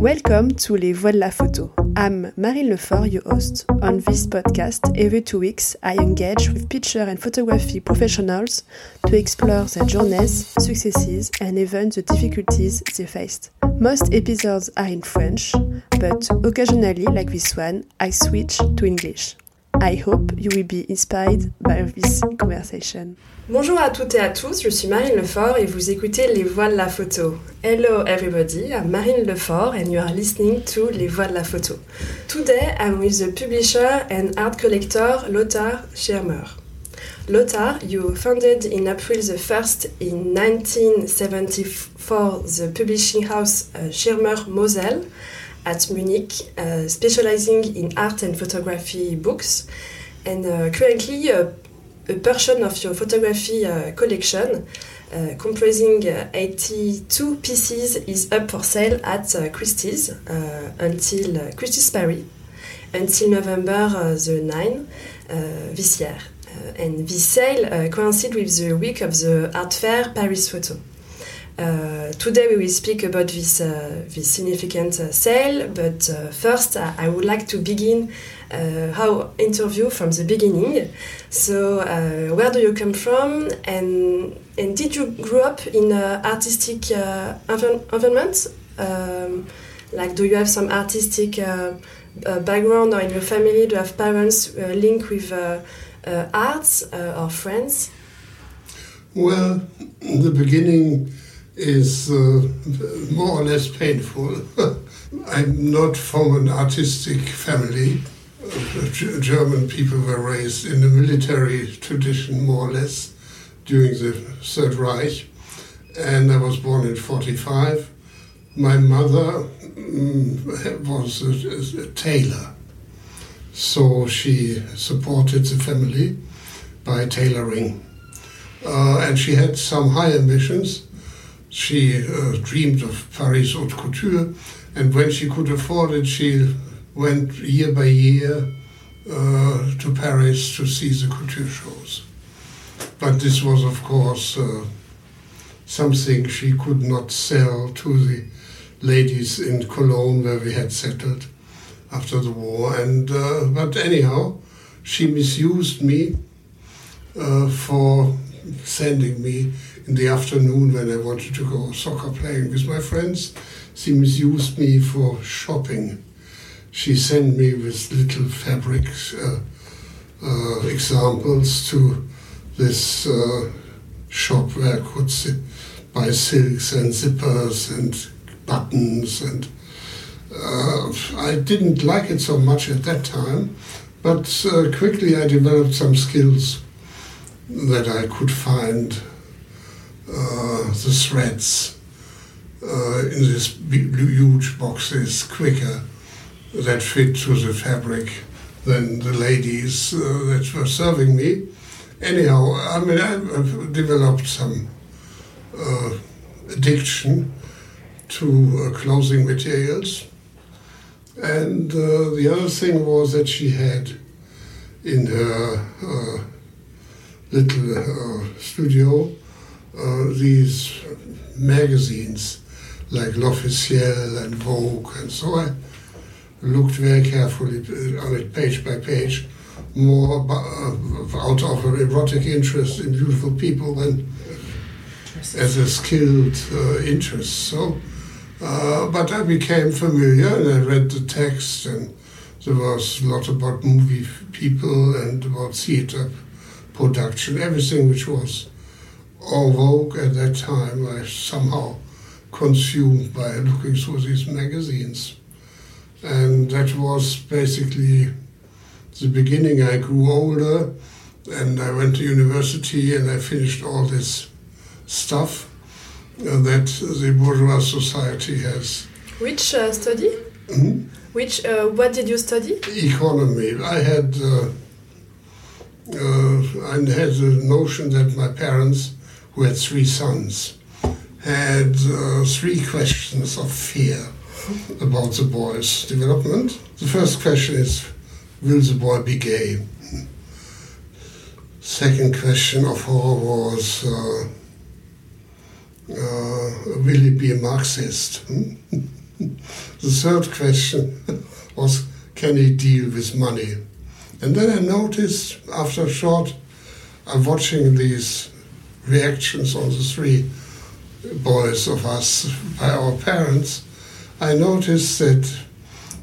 Welcome to Les Voix de la Photo. I'm Marine Lefort, your host. On this podcast, every two weeks, I engage with picture and photography professionals to explore their journeys, successes, and even the difficulties they faced. Most episodes are in French, but occasionally, like this one, I switch to English. I hope you will be inspired by this conversation. Bonjour à toutes et à tous, je suis Marine Lefort et vous écoutez Les Voix de la Photo. Hello everybody, I'm Marine Lefort and you are listening to Les Voix de la Photo. Today I'm with the publisher and art collector Lothar Schirmer. Lothar, you founded in April the 1st in 1974 the publishing house uh, Schirmer Mosel at Munich, uh, specializing in art and photography books. And uh, currently, uh, a portion of your photography uh, collection, uh, comprising 82 pieces, is up for sale at Christie's until Christie's Paris until November the 9 this year. and this sale coincides with the week of the art fair Paris Photo. Uh, today we will speak about this, uh, this significant uh, sale, but uh, first I would like to begin uh, our interview from the beginning. So, uh, where do you come from, and and did you grow up in an artistic environment? Um, like, do you have some artistic background, or in your family, do you have parents linked with arts or friends? Well, in the beginning, is uh, more or less painful. I'm not from an artistic family. German people were raised in the military tradition, more or less, during the Third Reich. And I was born in 45. My mother um, was a, a tailor. So she supported the family by tailoring. Uh, and she had some high ambitions she uh, dreamed of Paris haute couture, and when she could afford it, she went year by year uh, to Paris to see the couture shows. But this was, of course, uh, something she could not sell to the ladies in Cologne where we had settled after the war. And uh, but anyhow, she misused me uh, for sending me in the afternoon when I wanted to go soccer playing with my friends. She misused me for shopping. She sent me with little fabric uh, uh, examples to this uh, shop where I could buy silks and zippers and buttons and uh, I didn't like it so much at that time, but uh, quickly I developed some skills that I could find the threads uh, in these huge boxes quicker that fit to the fabric than the ladies uh, that were serving me. Anyhow, I mean, I've developed some uh, addiction to uh, clothing materials. And uh, the other thing was that she had in her little studio uh, these magazines like L'Officiel and Vogue, and so I looked very carefully on it page by page, more uh, out of an erotic interest in beautiful people than as a skilled uh, interest. So, uh, but I became familiar and I read the text, and there was a lot about movie people and about theater production, everything which was en vogue at that time, I somehow consumed by looking through these magazines. And that was basically the beginning. I grew older and I went to university and I finished all this stuff uh, that the bourgeois society has. Which uh, study? Mm-hmm. Which uh, what did you study? Economy. I had uh, uh, I had the notion that my parents who had three sons, had uh, three questions of fear about the boy's development. The first question is Will the boy be gay? Second question of horror was uh, uh, Will he be a Marxist? the third question was, can he deal with money? And then I noticed after a short, I'm watching these reactions on the three boys of us by our parents. I noticed that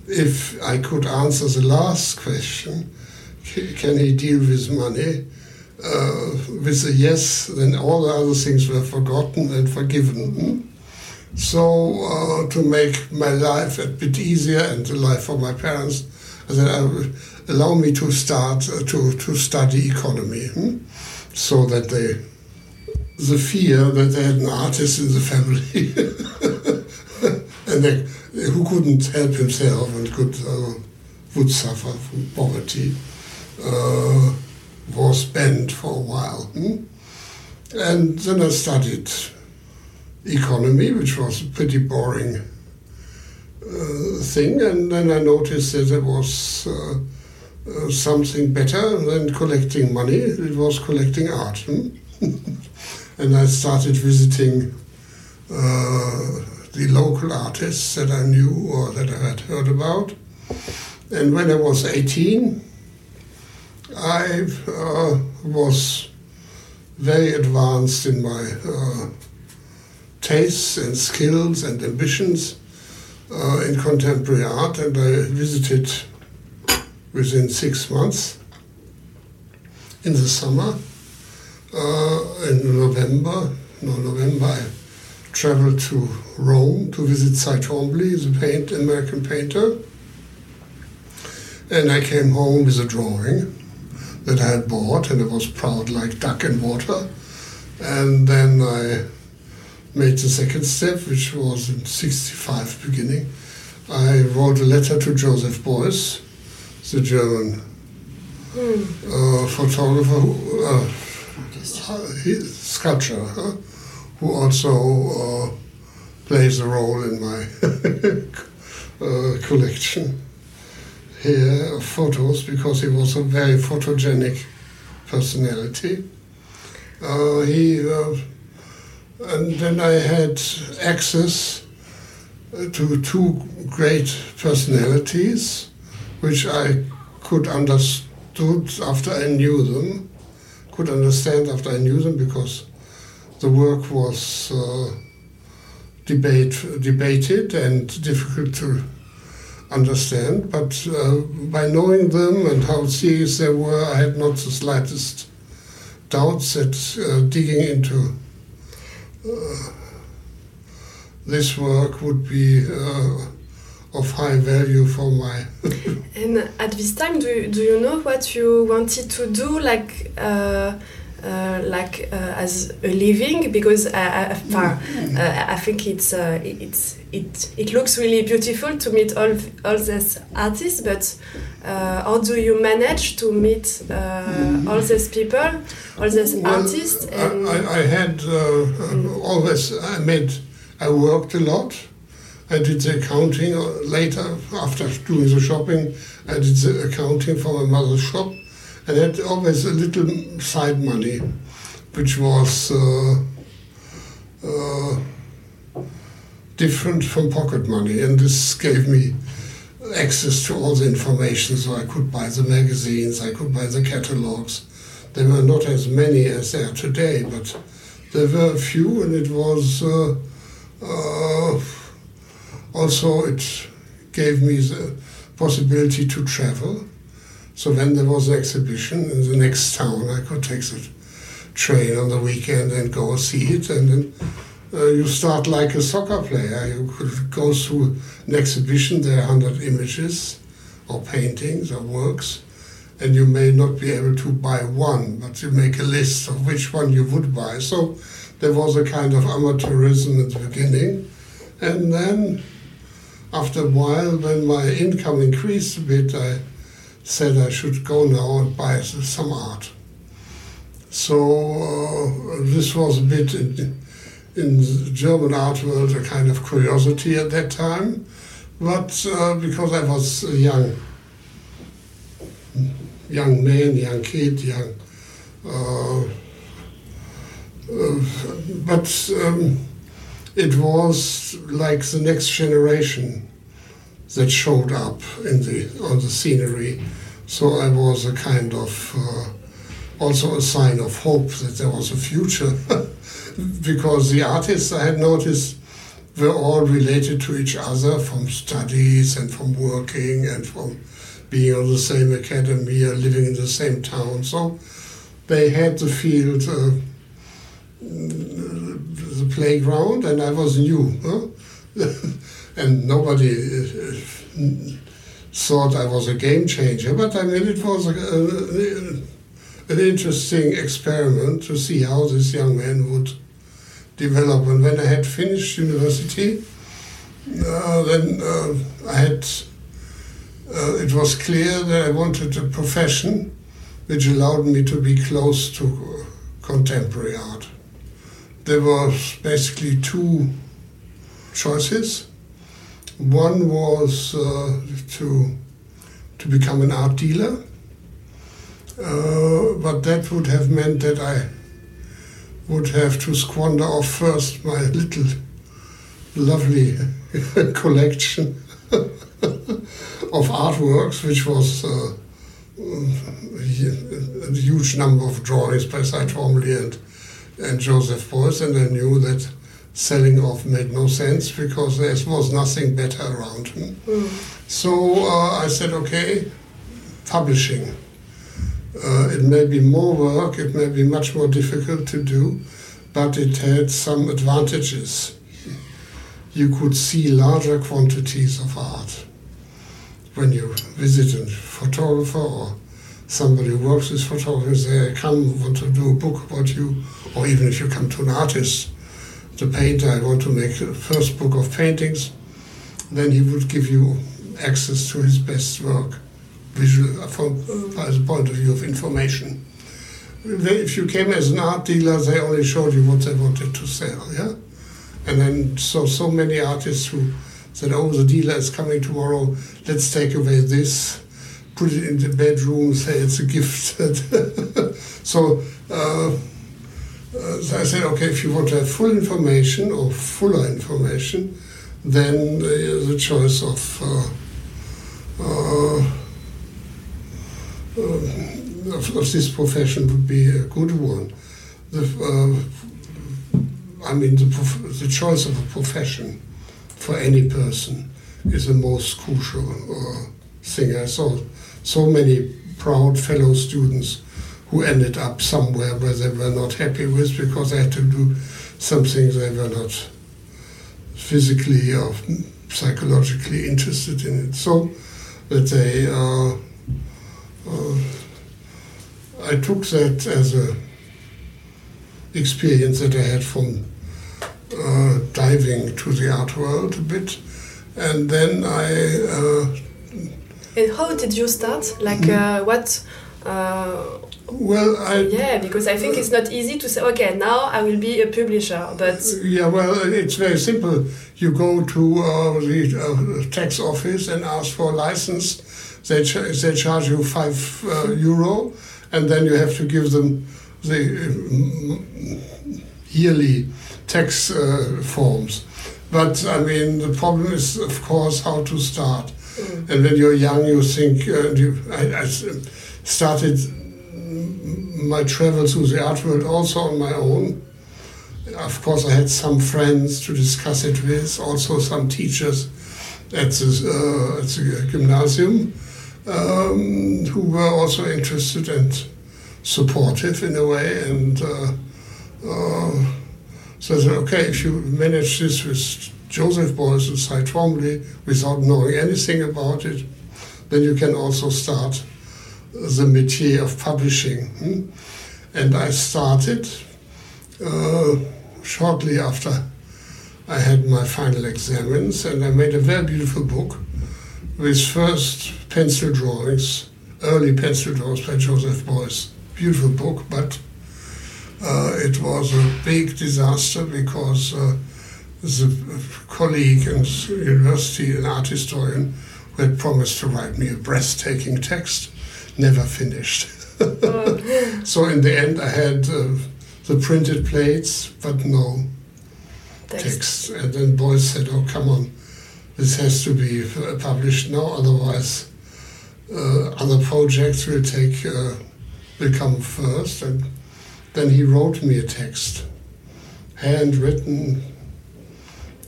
if I could answer the last question, can he deal with money? Uh, with a yes, then all the other things were forgotten and forgiven. So, uh, to make my life a bit easier and the life of my parents, I said, uh, allow me to start uh, to, to study economy. So that they, the fear that they had an artist in the family and they, who couldn't help himself and could, uh, would suffer from poverty uh, was banned for a while. Hmm? And then I studied economy, which was a pretty boring uh, thing, and then I noticed that there was uh, uh, something better than collecting money. It was collecting art. Hmm? and I started visiting uh, the local artists that I knew or that I had heard about. And when I was 18, I uh, was very advanced in my uh, tastes and skills and ambitions uh, in contemporary art, and I visited within six months in the summer. Uh, in November, no November, I traveled to Rome to visit Cy Twombly, the paint, American painter. And I came home with a drawing that I had bought, and it was proud like duck in water. And then I made the second step, which was in 65 beginning. I wrote a letter to Joseph Beuys, the German mm. uh, photographer, who, uh, sculptor, huh? who also uh, plays a role in my uh, collection here of photos because he was a very photogenic personality. Uh, he uh, and then I had access to two great personalities, which I could understood after I knew them, could understand after I knew them because the work was uh, debate, debated and difficult to understand. But uh, by knowing them and how serious they were, I had not the slightest doubts that uh, digging into uh, this work would be uh, of high value for my. and at this time, do you, do you know what you wanted to do, like? Uh, uh, like uh, as a living because I, I, uh, I think it's uh, it's it it looks really beautiful to meet all all these artists but uh, how do you manage to meet uh, all these people all these well, artists I, I, had mm. always I made I worked a lot I did the accounting later after doing the shopping I did the accounting for my mother's shop and had always a little side money, which was uh, uh, different from pocket money, and this gave me access to all the information, so I could buy the magazines, I could buy the catalogs. There were not as many as there are today, but there were a few, and it was uh, uh also it gave me the possibility to travel so when there was an exhibition in the next town, I could take the train on the weekend and go see it. And then uh, you start like a soccer player. You could go through an exhibition, there are 100 images or paintings or works, and you may not be able to buy one, but you make a list of which one you would buy. So there was a kind of amateurism at the beginning. And then after a while, when my income increased a bit, I said I should go now and buy some art. So uh, this was a bit in, in, the German art world a kind of curiosity at that time, but uh, because I was a young, young man, young kid, young, uh, uh but um, it was like the next generation that showed up in the on the scenery. So I was a kind of uh, also a sign of hope that there was a future, because the artists I had noticed were all related to each other from studies and from working and from being on the same academy or living in the same town. So they had the field, uh, the playground, and I was new. Huh? and nobody uh, thought I was a game changer, but I mean, it was a, a, an interesting experiment to see how this young man would develop. And when I had finished university, uh, then uh, I had, uh, it was clear that I wanted a profession which allowed me to be close to contemporary art. There was basically two choices. One was uh, to to become an art dealer, uh, but that would have meant that I would have to squander off first my little lovely collection of artworks, which was uh, a huge number of drawings by Cy Twombly and, and Joseph Beuys, and I knew that selling off made no sense because there was nothing better around. Mm. So uh, I said, okay, publishing. Uh, it may be more work, it may be much more difficult to do, but it had some advantages. You could see larger quantities of art when you visit a photographer or somebody who works with photography, they come, want to do a book about you, or even if you come to an artist the painter, I want to make the first book of paintings, then he would give you access to his best work, visual uh, from uh, by the point of view of information. If you came as an art dealer, they only showed you what they wanted to sell, yeah. And then so so many artists who said, "Oh, the dealer is coming tomorrow. Let's take away this, put it in the bedroom, say it's a gift." so. Uh, uh, I said, okay, if you want to have full information or fuller information, then uh, the choice of, uh, uh, uh, of, of this profession would be a good one. The, I mean, the, the choice of a profession for any person is the most crucial thing. I saw so many proud fellow students who ended up somewhere where they were not happy with because they had to do something they were not physically or psychologically interested in it. So that they, uh, uh, I took that as a experience that I had from uh, diving to the art world a bit, and then I. Uh, and how did you start? Like, mm. what? Uh, well, I, yeah, because I think it's not easy to say, okay, now I will be a publisher, but yeah, well, it's very simple. You go to uh, the uh, tax office and ask for a license. They ch they charge you five uh, euro, and then you have to give them the uh, yearly tax uh, forms. But I mean, the problem is, of course, how to start. And when you're young, you think. Uh, you, I, I started my travel through the art world also on my own. Of course, I had some friends to discuss it with, also some teachers at the, uh, at the gymnasium um, who were also interested and supportive in a way. And uh, uh, so I said, okay, if you manage this with Joseph Beuys Cy Twombly without knowing anything about it, then you can also start the métier of publishing. Hmm? And I started uh, shortly after I had my final exams, and I made a very beautiful book with first pencil drawings, early pencil drawings by Joseph Beuys. Beautiful book, but uh, it was a big disaster because uh, the colleague in university, an art historian, who had promised to write me a breathtaking text, never finished. so in the end, I had uh, the printed plates, but no, text. And then Beuys said, oh, come on, this has to be published now, otherwise uh, other projects will take, uh, will come first. And then he wrote me a text, handwritten,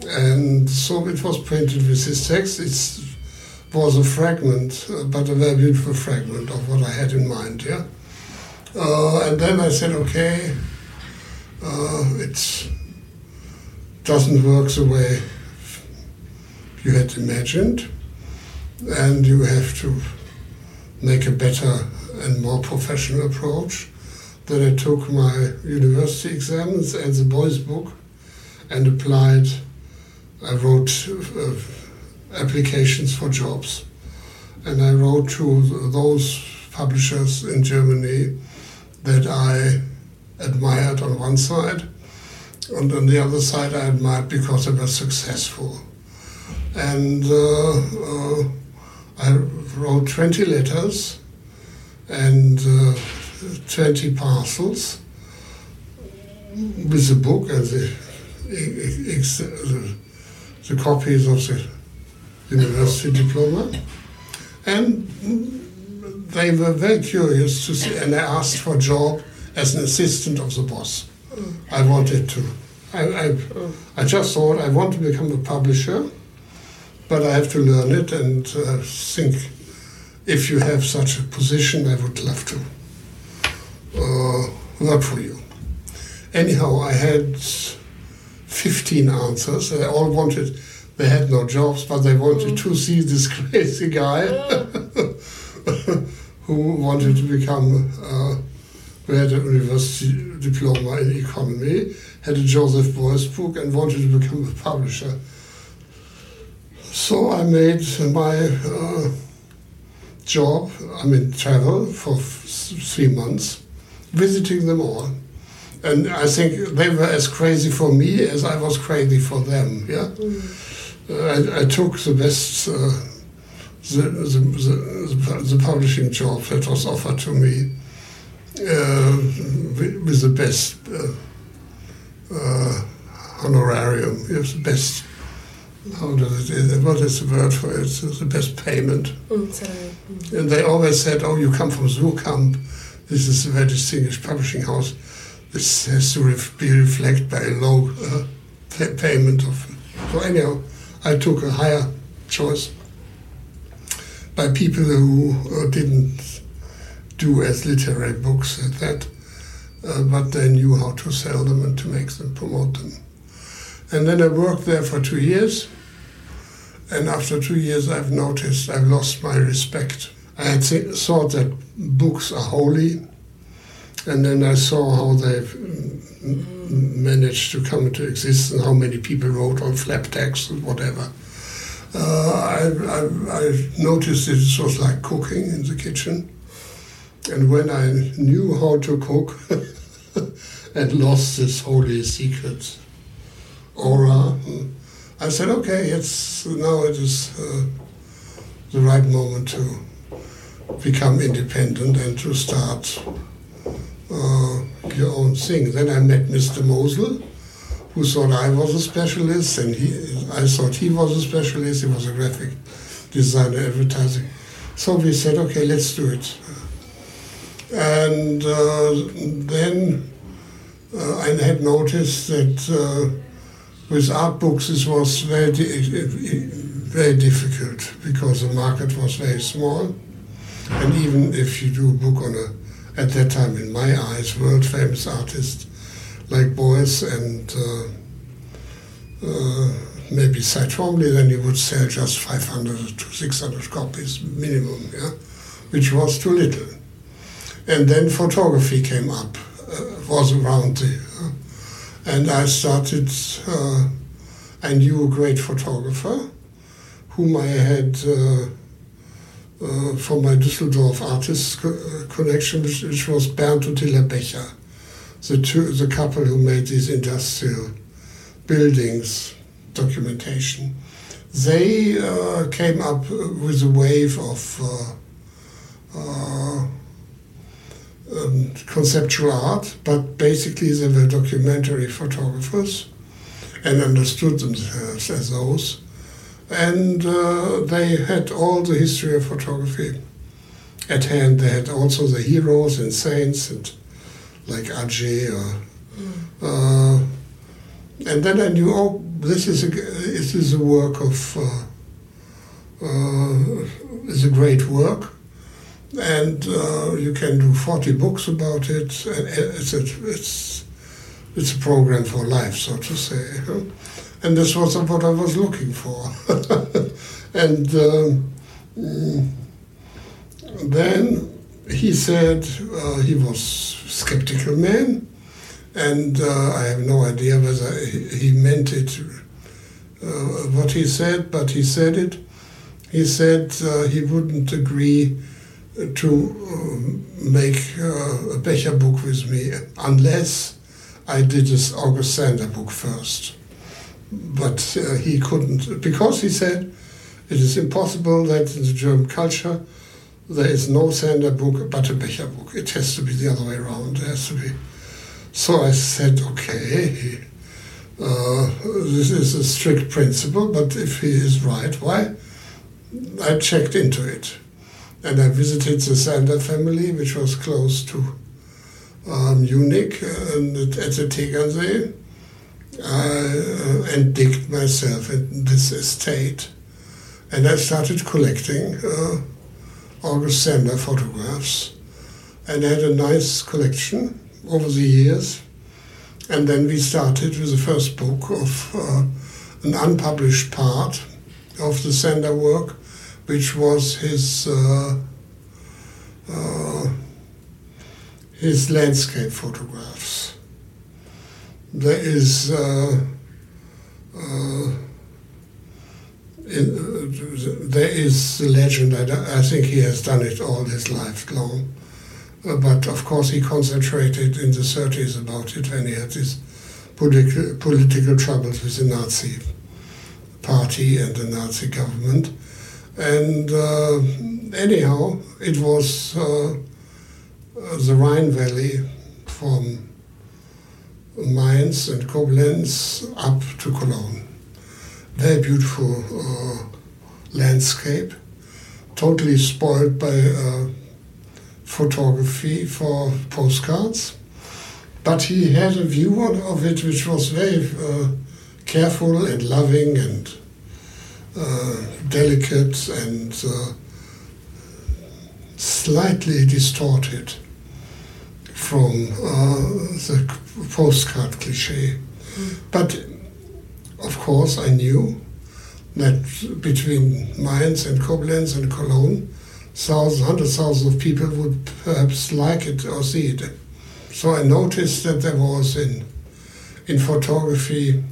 and so it was printed with his text. It was a fragment, uh, but a very beautiful fragment of what I had in mind, yeah? Uh, and then I said, okay, uh, it doesn't work the way you had imagined, and you have to make a better and more professional approach. Then I took my university exams and the Beuys book and applied. I wrote uh, applications for jobs, and I wrote to those publishers in Germany that I admired on one side, and on the other side I admired because they were successful. And uh, uh, I wrote 20 letters and uh, 20 parcels with the book and the, the, copies of the university diploma. And they were very curious to see, and I asked for a job as an assistant of the boss. I wanted to. I, I, I just thought I want to become a publisher, but I have to learn it and uh, think if you have such a position, I would love to uh, work for you. Anyhow, I had 15 answers. They all wanted, they had no jobs, but they wanted to see this crazy guy who wanted to become, uh, who had a university diploma in economy, had a Joseph Beuys book, and wanted to become a publisher. So I made my uh, job, I mean, travel for three months, visiting them all. And I think they were as crazy for me as I was crazy for them. Yeah, mm. uh, I, I, took the best, uh, the, the, the, the, publishing job that was offered to me uh, with, with, the best uh, uh, honorarium, yes, the best how does it, what is the word for it? It's the best payment. Mm, mm. And they always said, oh, you come from Suhrkamp. This is a very distinguished publishing house. This has to be reflected by a low uh, payment of. So anyhow, I took a higher choice by people who uh, didn't do as literary books at that, uh, but they knew how to sell them and to make them, promote them. And then I worked there for two years. And after two years, I've noticed I've lost my respect. I had th- thought that books are holy. And then I saw how they've managed to come into existence, how many people wrote on flap text and whatever. Uh, I, I, I noticed it was like cooking in the kitchen. And when I knew how to cook and lost this holy secret, aura. I said, okay, it's now it is uh, the right moment to become independent and to start uh, your own thing. Then I met Mr. Mosel, who thought I was a specialist, and he, I thought he was a specialist. He was a graphic designer, advertising. So we said, okay, let's do it. And uh, then uh, I had noticed that uh, with art books it was very, very difficult because the market was very small. And even if you do a book on a, at that time, in my eyes, world famous artists like Beuys and uh, uh, maybe Cy Twombly, then you would sell just 500 to 600 copies minimum, yeah? which was too little. And then photography came up, uh, was around the and I started, uh, I knew a great photographer whom I had uh, uh, from my Düsseldorf artist co uh, connection, which, which, was Bernd and Hilla Becher, the, two, the couple who made these industrial buildings documentation. They uh, came up with a wave of uh, um, conceptual art, but basically they were documentary photographers. and understood themselves as those. And uh, they had all the history of photography at hand. They had also the heroes and saints, and like Atget or. Uh, and then I knew, oh, this is a, this is a work of, uh, uh, is a great work, and uh, you can do 40 books about it, and it's a, it's, it's a program for life, so to say. And this was what I was looking for. and um, then he said uh, he was skeptical man, and uh, I have no idea whether he meant it, uh, what he said, but he said it. He said uh, he wouldn't agree to um, make uh, a Becher book with me unless I did this August Sander book first. But uh, he couldn't, because he said it is impossible that in the German culture there is no Sander book but a Becher book. It has to be the other way around. It has to be so I said, okay, uh, this is a strict principle, but if he is right, why? I checked into it. And I visited the Sander family, which was close to um, Munich and at the Tegernsee, uh, and digged myself in this estate. And I started collecting uh, August Sander photographs. And I had a nice collection over the years. And then we started with the first book of uh, an unpublished part of the Sander work, which was his uh, uh, his landscape photographs. There is uh, uh, uh, there is the legend. I, I think he has done it all his life long uh, but of course, he concentrated in the 30s about it when he had his political, political troubles with the Nazi party and the Nazi government. And uh, anyhow, it was uh, the Rhine Valley from Mainz and Koblenz up to Cologne. Very beautiful uh, landscape, totally spoiled by uh, photography for postcards. But he had a view of it which was very uh, careful and loving and uh, delicate and uh, slightly distorted from uh, the postcard cliche. But of course, I knew that between Mainz and Koblenz and Cologne, thousands, hundreds, of thousands of people would perhaps like it or see it. So I noticed that there was in in photography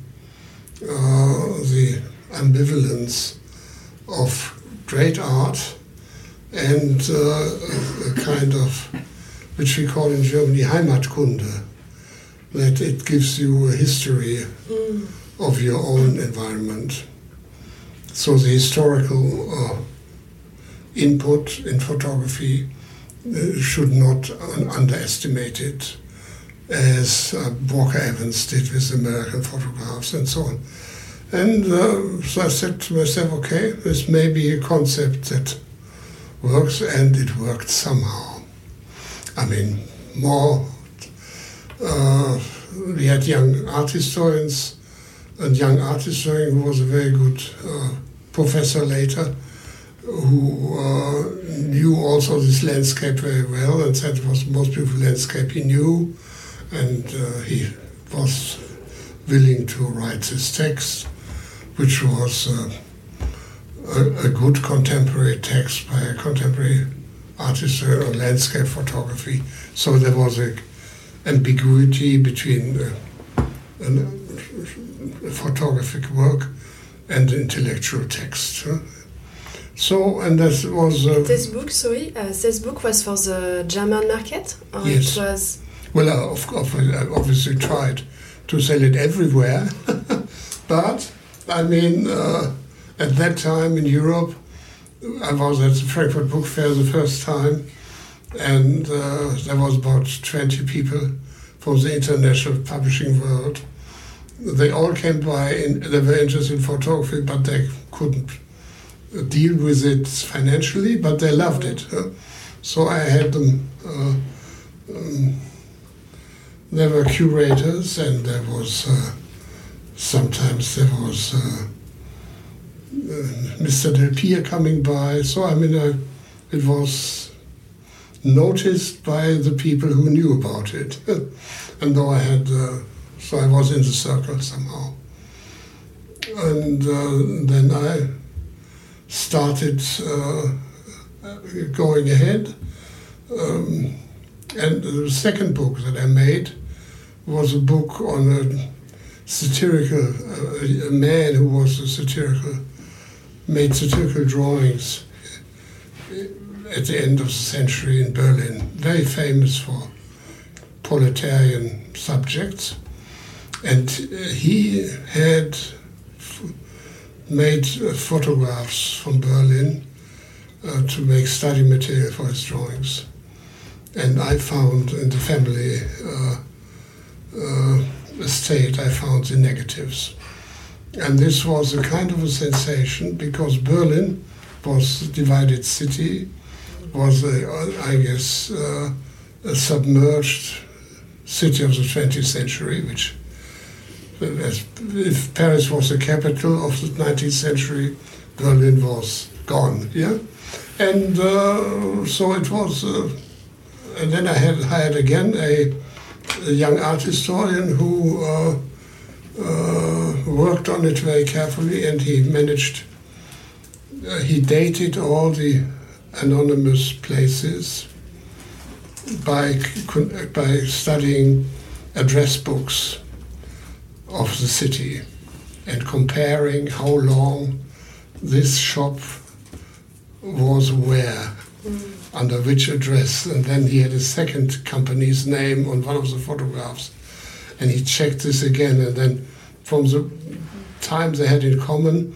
uh, the ambivalence of great art and uh, a kind of which we call in Germany Heimatkunde, that it gives you a history mm. of your own environment. So the historical uh, input in photography uh, should not un underestimate it, as uh, Walker Evans did with American photographs and so on. And uh, so I said to myself, okay, this may be a concept that works, and it worked somehow. I mean, more. Uh, we had young art historians, and young art historian who was a very good uh, professor later who uh, knew also this landscape very well and said it was the most beautiful landscape he knew. And uh, he was willing to write this text, which was uh, a, a, good contemporary text by a contemporary artist or landscape photography. So there was a ambiguity between a photographic work and intellectual text. Huh? So, and that was. Uh, this book, sorry, uh, this book was for the German market? Or yes. It was. Well, uh, of course, I obviously tried to sell it everywhere. but, I mean, uh, at that time in Europe, I was at the Frankfurt Book Fair the first time, and uh, there was about 20 people from the international publishing world. they all came by and they were interested in photography, but they couldn't deal with it financially, but they loved it. So I had them. Uh, um, there were curators, and there was uh, sometimes there was uh, Mr. Delpire coming by. So I mean, uh, it was noticed by the people who knew about it. and though I had, uh, so I was in the circle somehow. And then I started going ahead. Um, and the second book that I made was a book on a satirical, uh, a man who was a satirical, made satirical drawings at the end of the century in Berlin, very famous for proletarian subjects. And he had made uh, photographs from Berlin uh, to make study material for his drawings. And I found in the family uh, uh, estate, I found the negatives. And this was a kind of a sensation because Berlin was a divided city, was, a, I guess, uh, a submerged city of the 20th century, which, if Paris was the capital of the 19th century, Berlin was gone. Yeah, and uh, so it was. Uh, and then I had hired again a, a young art historian who uh, uh, worked on it very carefully, and he managed. Uh, he dated all the anonymous places by by studying address books of the city and comparing how long this shop was where. Mm under which address. And then he had a second company's name on one of the photographs. And he checked this again. And then from the time they had in common,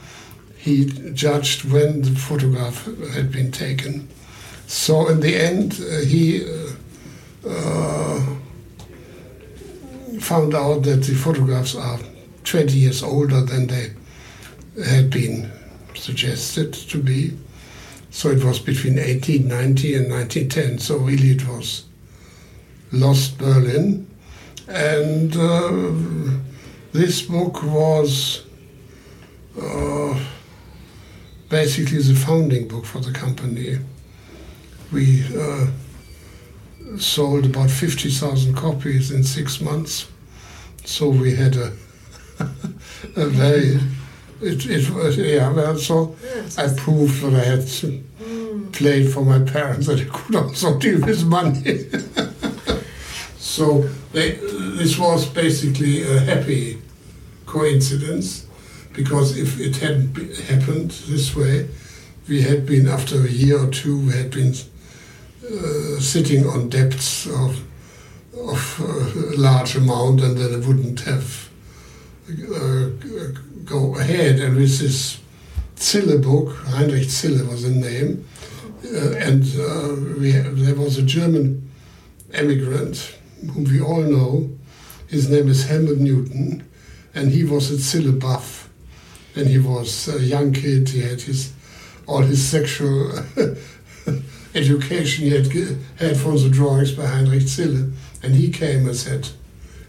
he judged when the photograph had been taken. So in the end, uh, he uh, uh, found out that the photographs are 20 years older than they had been suggested to be. So it was between 1890 and 1910. So really it was lost Berlin. And uh, this book was uh, basically the founding book for the company. We uh, sold about 50,000 copies in six months. So we had a, a very it, it was, yeah, well, so yes. I proved that I had mm. played for my parents that I could also deal with money. so they, this was basically a happy coincidence because if it hadn't happened this way, we had been, after a year or two, we had been uh, sitting on debts of, of a large amount and then it wouldn't have uh, go ahead. And with this Zille book, Heinrich Zille was the name, uh, and uh, we there was a German emigrant whom we all know. His name is Helmut Newton, and he was at Zille buff. When he was a young kid, he had his all his sexual education he had had from the drawings by Heinrich Zille. And he came and said,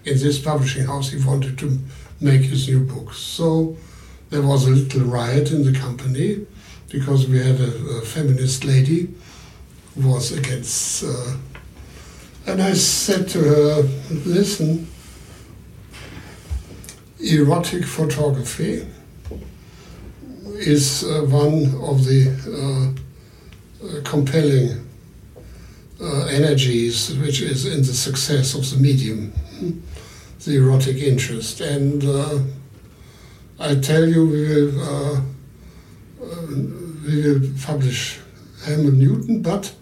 in this publishing house, he wanted to make his new books. So there was a little riot in the company because we had a, a feminist lady who was against. Uh, and I said to her, listen, erotic photography is uh, one of the uh, uh compelling uh, energies which is in the success of the medium the erotic interest. And uh, I tell you, we will, uh, we will publish Helmut Newton, but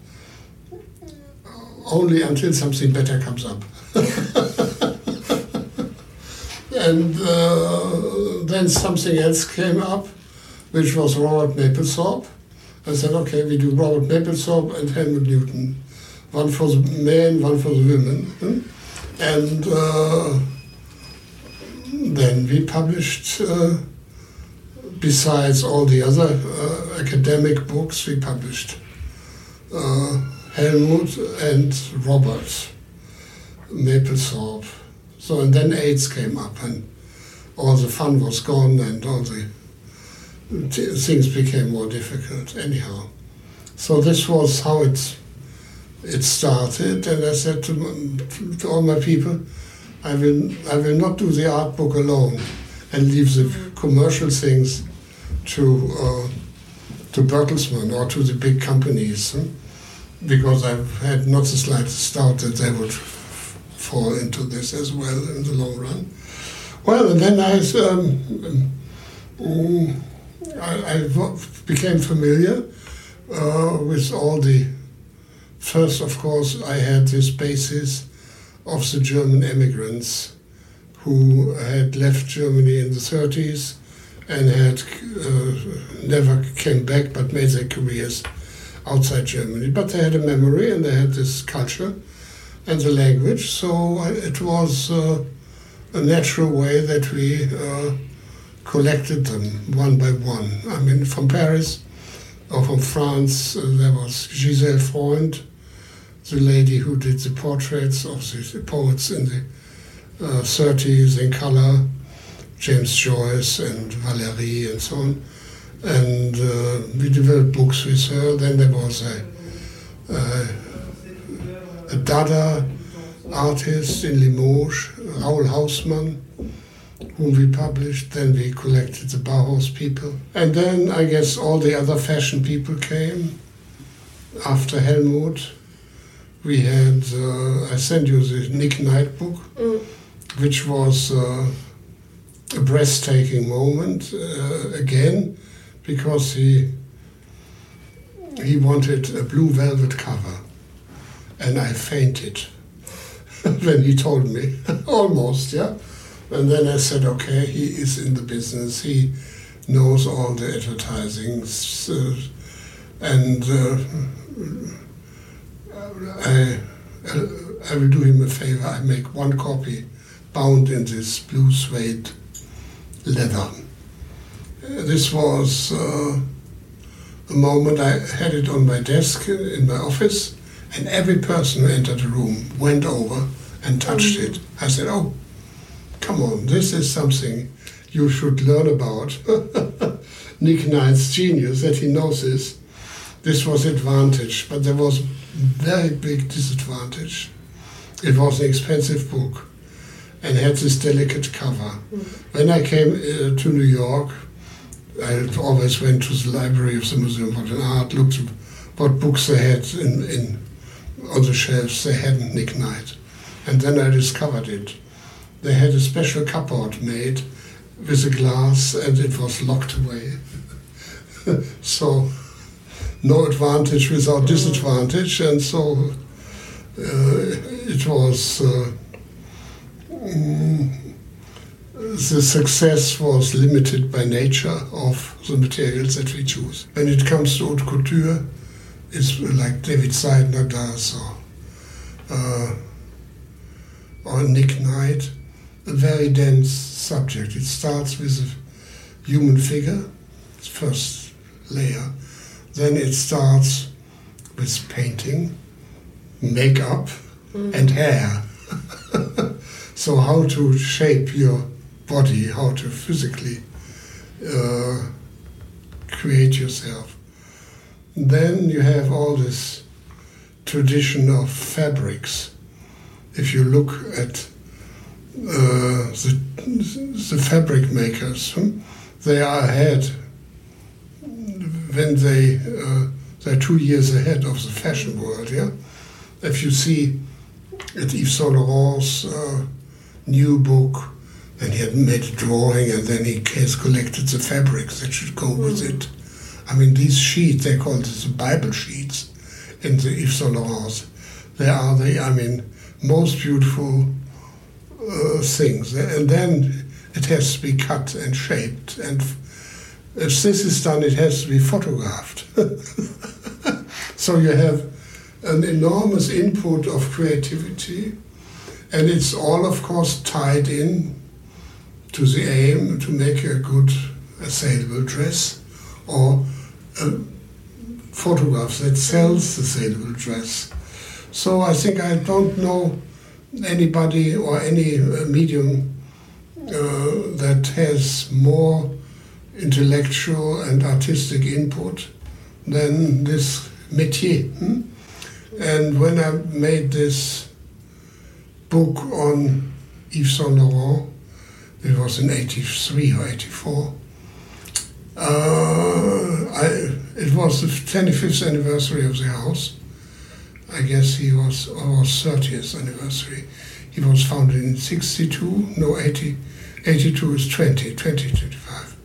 only until something better comes up. and uh, then something else came up, which was Robert Mapplethorpe. I said, okay, we do Robert Mapplethorpe and Helmut Newton. One for the men, one for the women. And uh, then we published, uh, besides all the other uh, academic books, we published uh, Helmut and Robert Mapplethorpe. So, and then AIDS came up, and all the fun was gone, and all the things became more difficult, anyhow. So, this was how it, it started, and I said to, to all my people, I will, I will not do the art book alone and leave the commercial things to, uh, to Bertelsmann or to the big companies. Because I've had not the slightest doubt that they would fall into this as well in the long run. Well, and then I, um, um, I, I, became familiar uh, with all the. First, of course, I had this basis of the German immigrants who had left Germany in the 30s and had uh, never came back but made their careers outside Germany. But they had a memory and they had this culture and the language, so it was uh, a natural way that we uh, collected them one by one. I mean, from Paris or from France, uh, there was Gisèle Freund, the lady who did the portraits of the poets in the 30s uh, in color, James Joyce and Valéry and so on and uh, we developed books with her. Then there was uh, a Dada artists in Limoges, Raoul Hausmann, whom we published. Then we collected the Bauhaus people. And then I guess all the other fashion people came after Helmut. We had, uh, I sent you the Nick Knight book, mm. which was uh, a breathtaking moment uh, again because he he wanted a blue velvet cover, and I fainted when he told me, almost, yeah. And then I said, okay, he is in the business. He knows all the advertising, uh, and uh, I, I will do him a favor. I make one copy bound in this blue suede leather this was uh, a moment I had it on my desk in my office, and every person who entered the room went over and touched mm. it. I said, Oh, come on, this is something you should learn about. Nick Knight's genius that he knows this. This was advantage, but there was very big disadvantage. It was an expensive book and had this delicate cover. Mm. When I came uh, to New York, I always went to the library of the Museum of Modern Art, looked at what books they had in, in on the shelves. They hadn't Nick And then I discovered it. They had a special cupboard made with a glass and it was locked away. so no advantage without disadvantage and so uh, it was uh, mm, the success was limited by nature of the materials that we choose. When it comes to haute couture, it's like David Seidner does or, uh, or Nick Knight, a very dense subject. It starts with a human figure, first layer. Then it starts with painting, makeup, mm. and hair. so how to shape your body, how to physically uh, create yourself. Then you have all this tradition of fabrics. If you look at uh, the, the fabric makers, hmm, they are ahead when they uh, they're two years ahead of the fashion world. Yeah, if you see at Yves Saint Laurent's uh, new book and he had made a drawing and then he has collected the fabrics that should go with mm. it. I mean, these sheets, they call this the Bible sheets in the Yves Saint. They are the, I mean, most beautiful uh, things. And then it has to be cut and shaped. And if this is done, it has to be photographed. so you have an enormous input of creativity. And it's all, of course, tied in to the aim to make a good a saleable dress or a photograph that sells the saleable dress. So I think I don't know anybody or any uh, medium uh, that has more intellectual and artistic input than this métier. Hmm? And when I made this book on Yves Saint Laurent, it was in 83 or 84. Uh, I, it was the 25th anniversary of the house. I guess he was, was 30th anniversary. He was founded in 62, no, 80, 82 is 20, 2025.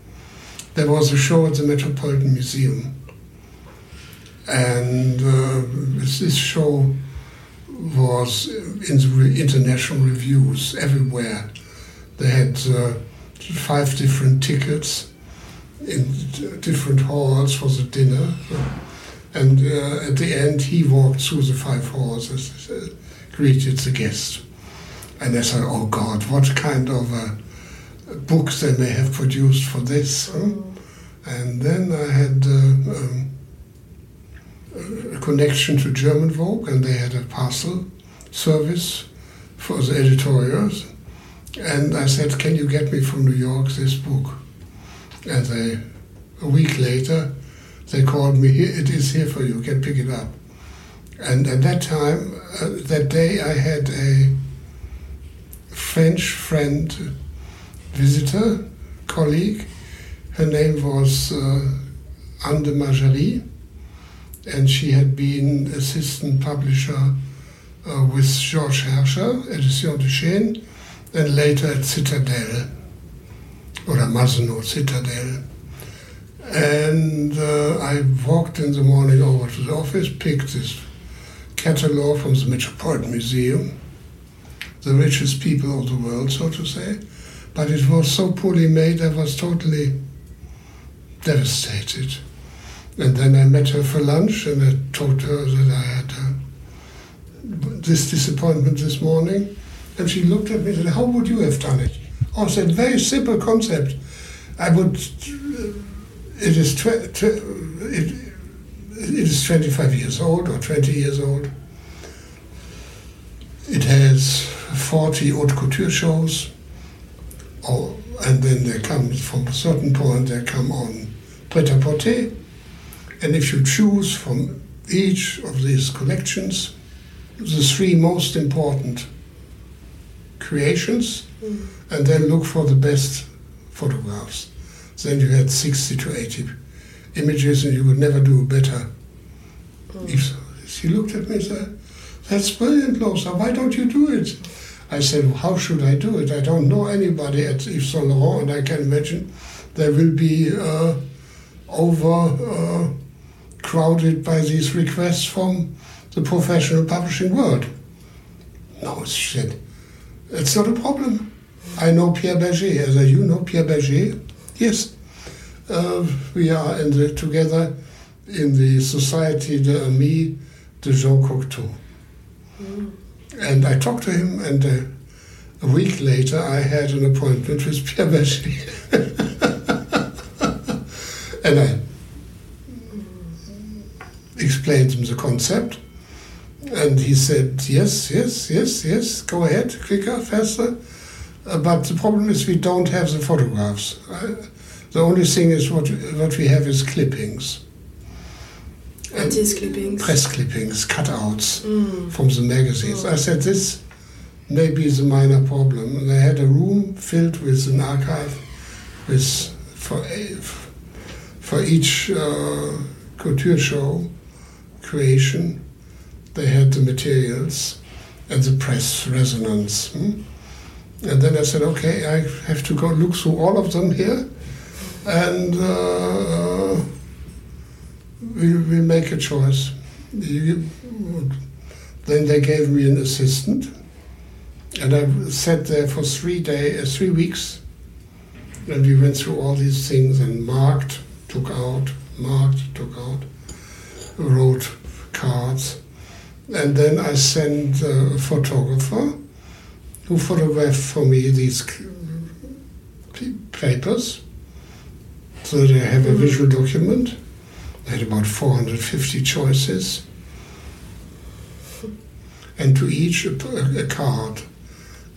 There was a show at the Metropolitan Museum. And uh, this show was in the international reviews everywhere. They had uh, five different tickets in different halls for the dinner. And uh, at the end, he walked through the five halls and uh, greeted the guests. And I said, oh God, what kind of book they may have produced for this. Huh? And then I had uh, um, a connection to German Vogue, and they had a parcel service for the editorials. And I said, Can you get me from New York this book? And they, a week later, they called me, It is here for you, can pick it up. And at that time, uh, that day, I had a French friend visitor, colleague. Her name was uh, Anne de Margerie, and she had been assistant publisher uh, with Georges Herscher, Edition de Chêne, and later at Citadel, or a Mazenod Citadel. And uh, I walked in the morning over to the office, picked this catalog from the Metropolitan Museum, the richest people of the world, so to say, but it was so poorly made, I was totally devastated. And then I met her for lunch and I told her that I had uh, this disappointment this morning. And she looked at me and said, How would you have done it? I said, Very simple concept. I would, it is, tw- tw- it, it is 25 years old or 20 years old. It has 40 haute couture shows oh, and then they come from a certain point, they come on pret-à-porter. And if you choose from each of these collections the three most important creations, mm. and then look for the best photographs, then you had 60 to 80 images, and you would never do better. Mm. If she looked at me and said, "That's brilliant, Losa. Why don't you do it?" I said, how should I do it? I don't know anybody at Yves Saint Laurent, and I can imagine there will be uh, over uh, crowded by these requests from the professional publishing world. No, she said, it's not a problem. I know Pierre Bergé. As you know Pierre Bergé? Yes. Uh, we are in the, together in the Société de Amis de Jean Cocteau. Mm. And I talked to him, and uh, a week later, I had an appointment with Pierre Bergé. and I explained him the concept. And he said, yes, yes, yes, yes, go ahead, quicker, faster. Uh, but the problem is we don't have the photographs. Uh, the only thing is what, what we have is clippings. What is clippings? Press clippings, cutouts mm. from the magazines. Mm. I said, this may be the minor problem. And they had a room filled with an archive with for, for each uh, couture show creation, they had the materials and the press resonance. Hmm? And then I said, okay, I have to go look through all of them here. And uh, we, we make a choice. You, then they gave me an assistant, and I sat there for three days, uh, three weeks, and we went through all these things and marked, took out, marked, took out, wrote cards, and then I sent a photographer who photographed for me these papers so that I have a visual document. I had about 450 choices, and to each a, a card.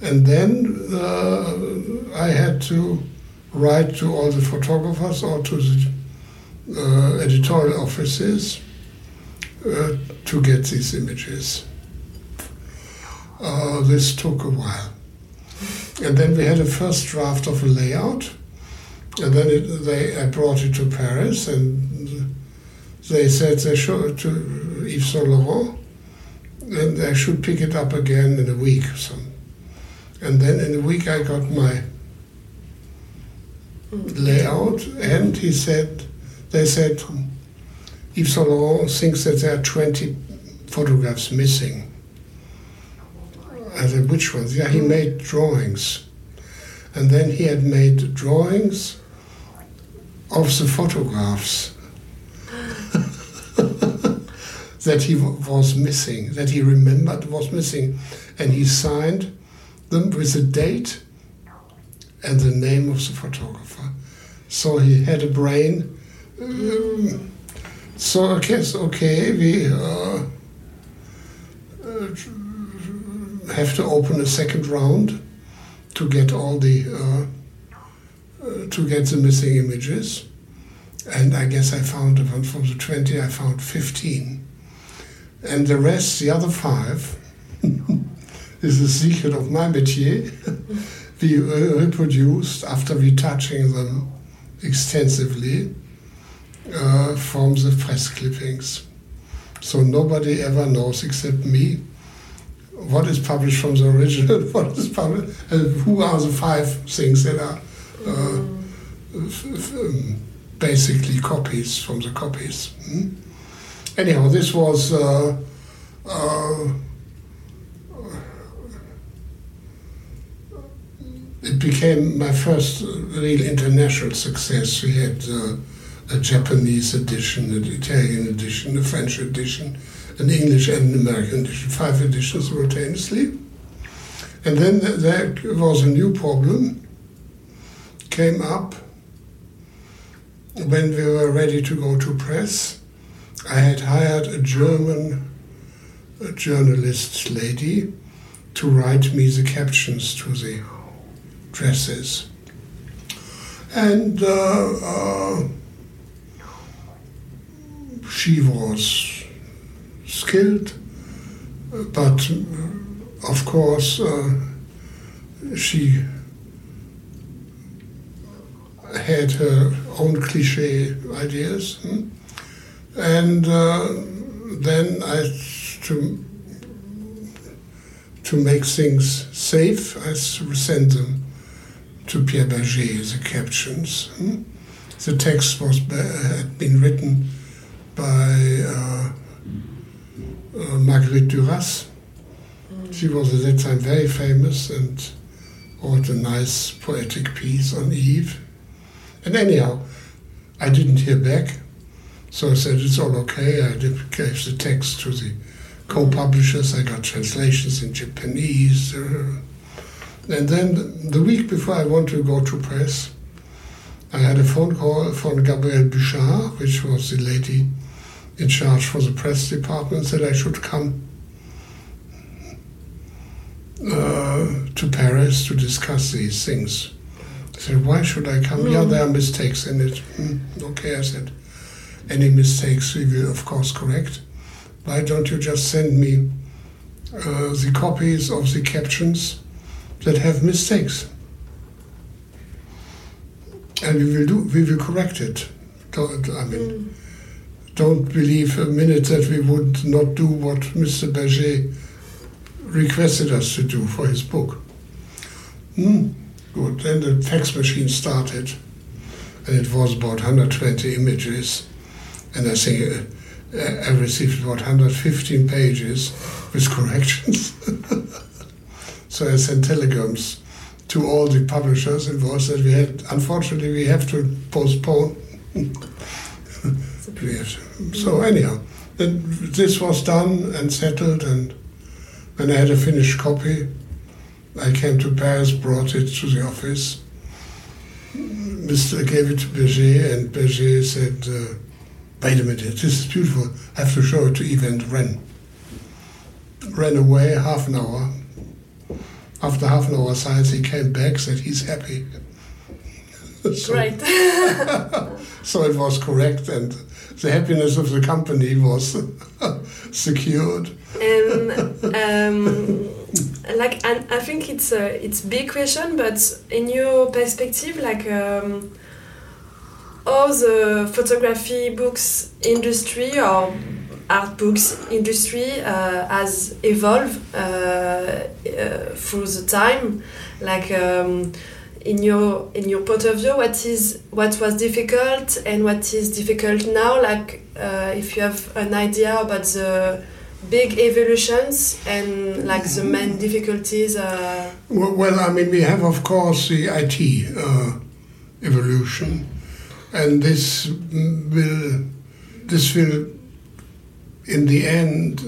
And then uh, I had to write to all the photographers or to the uh, editorial offices uh, to get these images. Uh, this took a while. And then we had a first draft of a layout, and then it, they I brought it to Paris, and they said they should to Yves Saint Laurent, and they should pick it up again in a week or so. And then in a week I got my layout, and he said, they said, Yves Saint Laurent thinks that there are 20 photographs missing. I said, which ones? Yeah, he made drawings. And then he had made drawings of the photographs that he was missing, that he remembered was missing. And he signed them with a date and the name of the photographer. So he had a brain. Um, so I guess, okay, we uh, uh, have to open a second round to get all the uh, uh, to get the missing images. And I guess I found from, from the 20, I found 15. And the rest, the other five, is the secret of my métier. we reproduced after retouching them extensively uh, from the press clippings. So nobody ever knows except me what is published from the original, what is published, and who are the five things that are uh, um, basically copies from the copies. Hmm? Anyhow, this was uh, uh, it became my first real international success. We had uh, a Japanese edition, an Italian edition, a French edition, an English and an American edition, five editions simultaneously. And then there was a new problem, came up when we were ready to go to press. I had hired a German a journalist lady to write me the captions to the dresses. And uh, uh, she was skilled, but uh, of course uh, she had her own cliche ideas. Hmm? And uh, then I, to, to make things safe, I sent them to Pierre Bergé, the captions. Hmm? The text was had been written by uh, uh, Marguerite Duras. She was at that time very famous and wrote a nice poetic piece on Yves. And anyhow, I didn't hear back, so I said it's all okay. I gave the text to the co-publishers. I got translations in Japanese. Uh, and then the week before I wanted to go to press, I had a phone call from Gabrielle Buchaert, which was the lady in charge for the press department, said I should come uh, to Paris to discuss these things. I said, why should I come? Mm. Yeah, there are mistakes in it. Mm, okay, I said, any mistakes we will of course correct. Why don't you just send me uh, the copies of the captions that have mistakes. And we will do. We will correct it. I mean, mm. Don't believe a minute that we would not do what Mr. Bergé requested us to do for his book. Mm, good. Then the fax machine started, and it was about 120 images, and I think. Uh, I received about 115 pages with corrections. So I sent telegrams to all the publishers involved that we had, unfortunately, we have to postpone. so anyhow, this was done and settled, and when I had a finished copy, I came to Paris, brought it to the office, Mr. gave it to Bergé, and Bergé said, uh, "Wait a minute, this is beautiful. I have to show it to Yves Ren." Ran away half an hour. After half an hour science, he came back, said he's happy. so, Great. so it was correct, and the happiness of the company was secured. And um, like, and I think it's a it's big question, but in your perspective, like. Um, how the photography books industry or art books industry uh, has evolved uh, uh, through the time like um, in your in your point of view what is what was difficult and what is difficult now like uh, if you have an idea about the big evolutions and like the main difficulties uh, well, well, i mean we have of course the it uh, evolution and this will this will in the end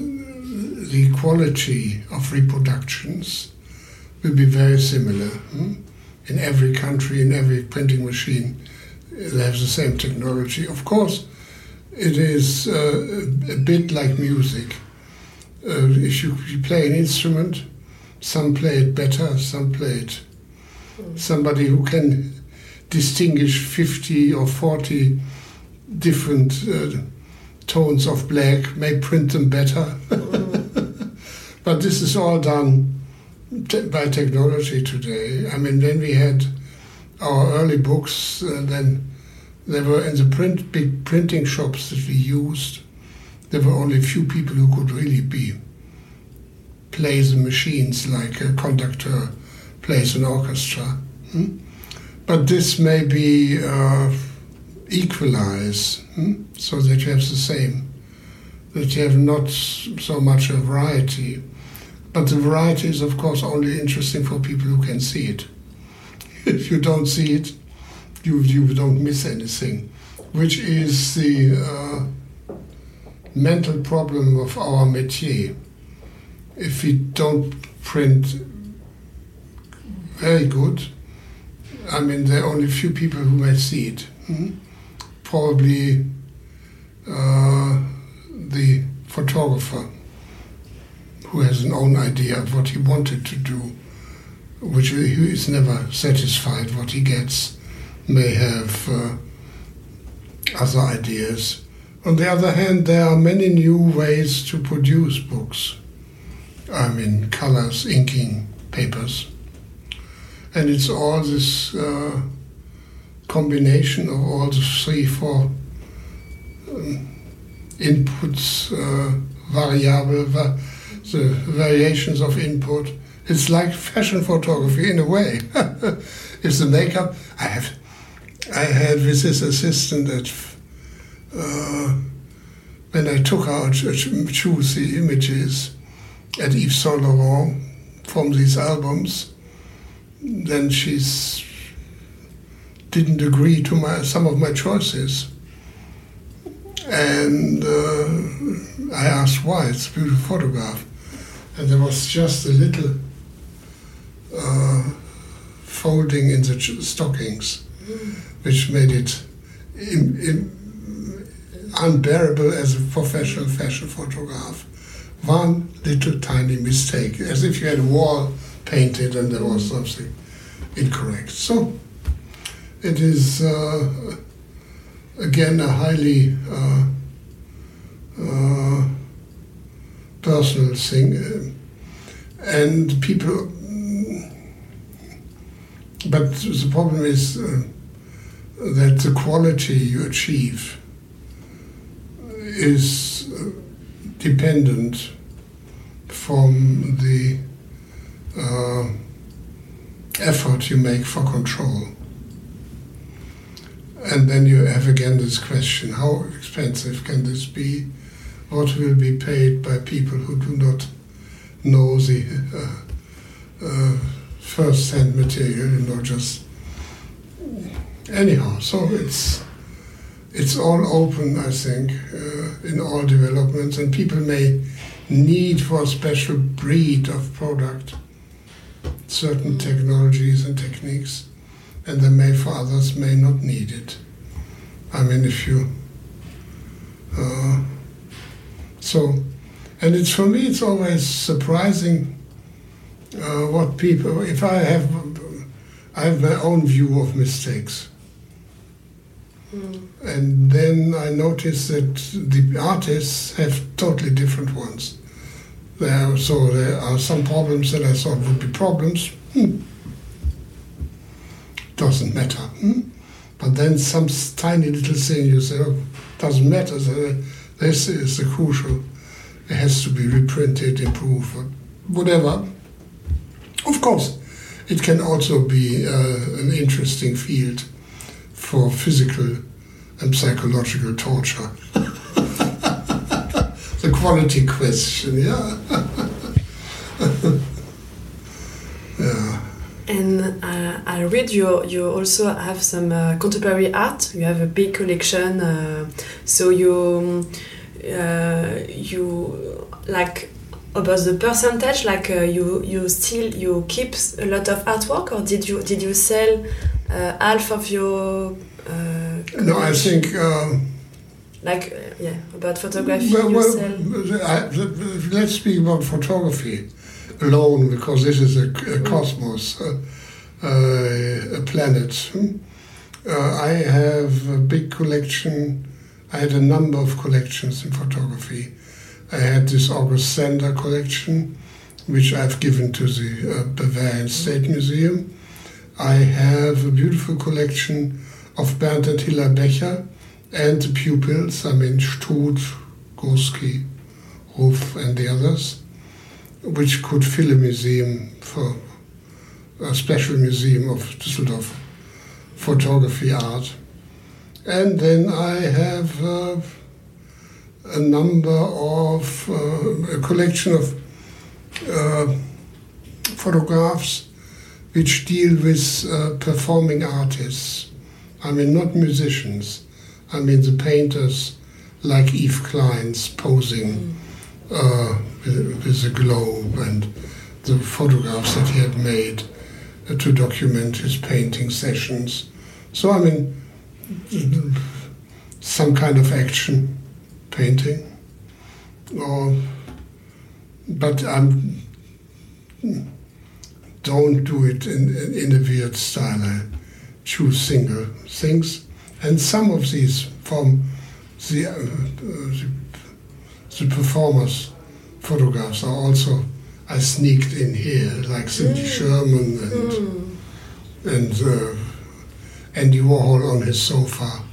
the quality of reproductions will be very similar hmm? In every country in every printing machine they have the same technology. Of course it is uh, a bit like music. Uh, if you, you play an instrument some play it better some play it somebody who can distinguish 50 or 40 different uh, tones of black, may print them better. but this is all done te by technology today. I mean, then we had our early books, and then there were in the print big printing shops that we used. There were only a few people who could really be play the machines like a conductor plays an orchestra. Hmm? But this may be uh, equalize hmm? so that you have the same, that you have not so much a variety. But the variety is, of course, only interesting for people who can see it. if you don't see it, you, you don't miss anything, which is the uh, mental problem of our métier. If we don't print very good, I mean, there are only few people who may see it. Hmm? Probably uh, the photographer who has an own idea of what he wanted to do, which he is never satisfied what he gets, may have uh, other ideas. On the other hand, there are many new ways to produce books. I mean, colors, inking, papers. And it's all this uh, combination of all the three, four um, inputs, uh, variable, va the variations of input. It's like fashion photography in a way. it's the makeup. I have, I had with this assistant that uh, when I took out, choose the images at Yves Saint Laurent from these albums, then she didn't agree to my some of my choices. And uh, I asked why. It's a beautiful photograph. And there was just a little uh, folding in the stockings, which made it in, in, unbearable as a professional fashion photograph. One little tiny mistake, as if you had a wall painted and there was something incorrect. So it is uh, again a highly uh, uh, personal thing, and people. But the problem is uh, that the quality you achieve is uh, dependent from the uh, effort you make for control. And then you have again this question how expensive can this be? What will be paid by people who do not know the uh, uh, first hand material, you know, just anyhow. So it's it's all open, I think, uh, in all developments, and people may need for a special breed of product certain technologies and techniques and they may for others may not need it. I mean, if you uh, so, and it's for me, it's always surprising uh, what people. If I have, I have my own view of mistakes, mm. and then I notice that the artists have totally different ones. There, so there are some problems that I thought would be problems. Hmm. Doesn't matter. Hmm? But then some tiny little thing you say, oh, doesn't matter. So this is crucial. It has to be reprinted, improved, whatever. Of course, it can also be uh, an interesting field for physical and psychological torture. the quality question, yeah. And uh, I read you you also have some uh, contemporary art. You have a big collection. Uh, so you uh, you like about the percentage. Like uh, you you still you keep a lot of artwork, or did you did you sell uh, half of your? no, I think. Um, like yeah, about photography. Well, well I, let's speak about photography alone because this is a, a cosmos, a planet. Hmm? Uh, I have a big collection. I had a number of collections in photography. I had this August Sander collection, which I've given to the uh, Bavarian State Museum. I have a beautiful collection of Bernd and Hilla Becher and the pupils, I mean Struth, Gursky, Ruf, and the others which could fill a museum for a special museum of Düsseldorf photography art. And then I have uh, a number of, uh, a collection of uh, photographs which deal with uh, performing artists. I mean, not musicians. I mean, the painters like Yves Klein's posing. Mm with, the globe and the photographs that he had made uh, to document his painting sessions. So, I mean, some kind of action painting. Or, but I don't do it in, in a weird style. I choose single things. And some of these from the, uh, the, the performers photographs are also I sneaked in here, like Cindy mm. Sherman and mm. and uh, Andy Warhol on his sofa,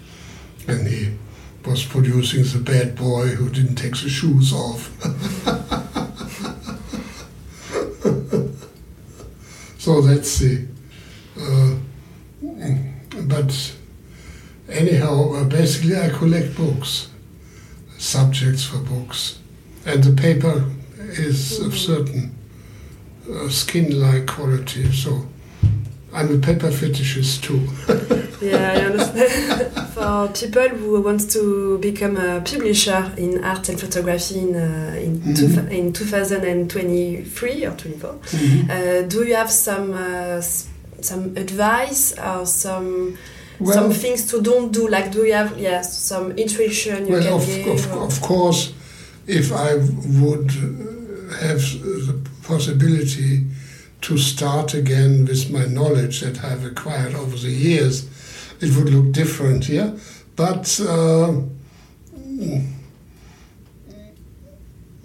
and he was producing the bad boy who didn't take the shoes off. so that's the. Uh, but anyhow, uh, basically, I collect books, subjects for books and the paper is of certain uh, skin-like quality. So I'm a paper fetishist too. yeah, I understand. For people who want to become a publisher in art and photography in uh, in, mm -hmm. in 2023 or 24, mm -hmm. uh, do you have some uh, some advice or some well, some things to don't do? Like, do you have yes yeah, some intuition you well, can of, give? Of, of course if I would have the possibility to start again with my knowledge that I've acquired over the years, it would look different, yeah? But uh,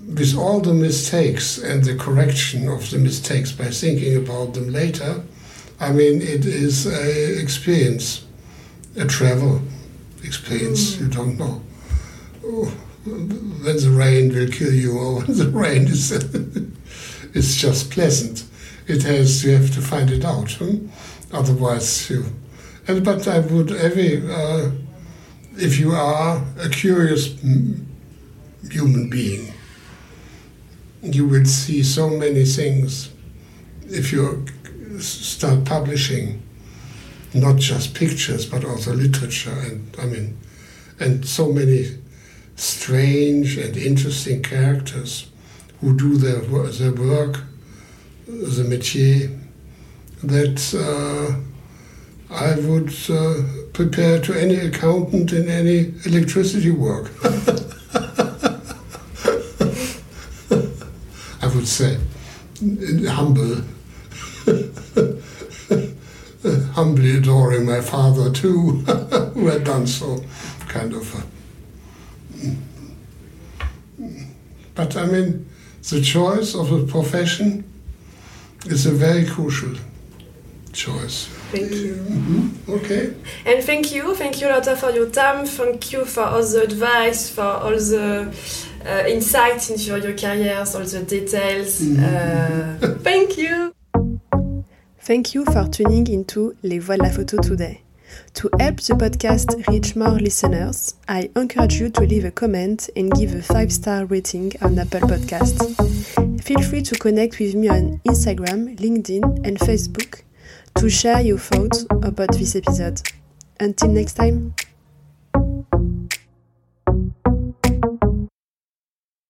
with all the mistakes and the correction of the mistakes by thinking about them later, I mean, it is a experience, a travel experience. Mm. You don't know. Oh when the rain will kill you or when the rain is it's just pleasant. It has you have to find it out. Hmm? Otherwise you and but I would every uh, if you are a curious human being, you will see so many things if you start publishing not just pictures but also literature and I mean and so many strange and interesting characters who do their, their work, the métier, that uh, I would uh, prepare to any accountant in any electricity work. I would say, humble, humbly adoring my father too, who had done so, kind of. A, but I mean, the choice of a profession is a very crucial choice. Thank you. Mm-hmm. Okay. And thank you, thank you, Lothar, for your time. Thank you for all the advice, for all the uh, insights into your careers, all the details. Mm-hmm. Uh, thank you. Thank you for tuning into Les Voix de la Photo today. To help the podcast reach more listeners, I encourage you to leave a comment and give a 5-star rating on Apple Podcasts. Feel free to connect with me on Instagram, LinkedIn, and Facebook to share your thoughts about this episode. Until next time.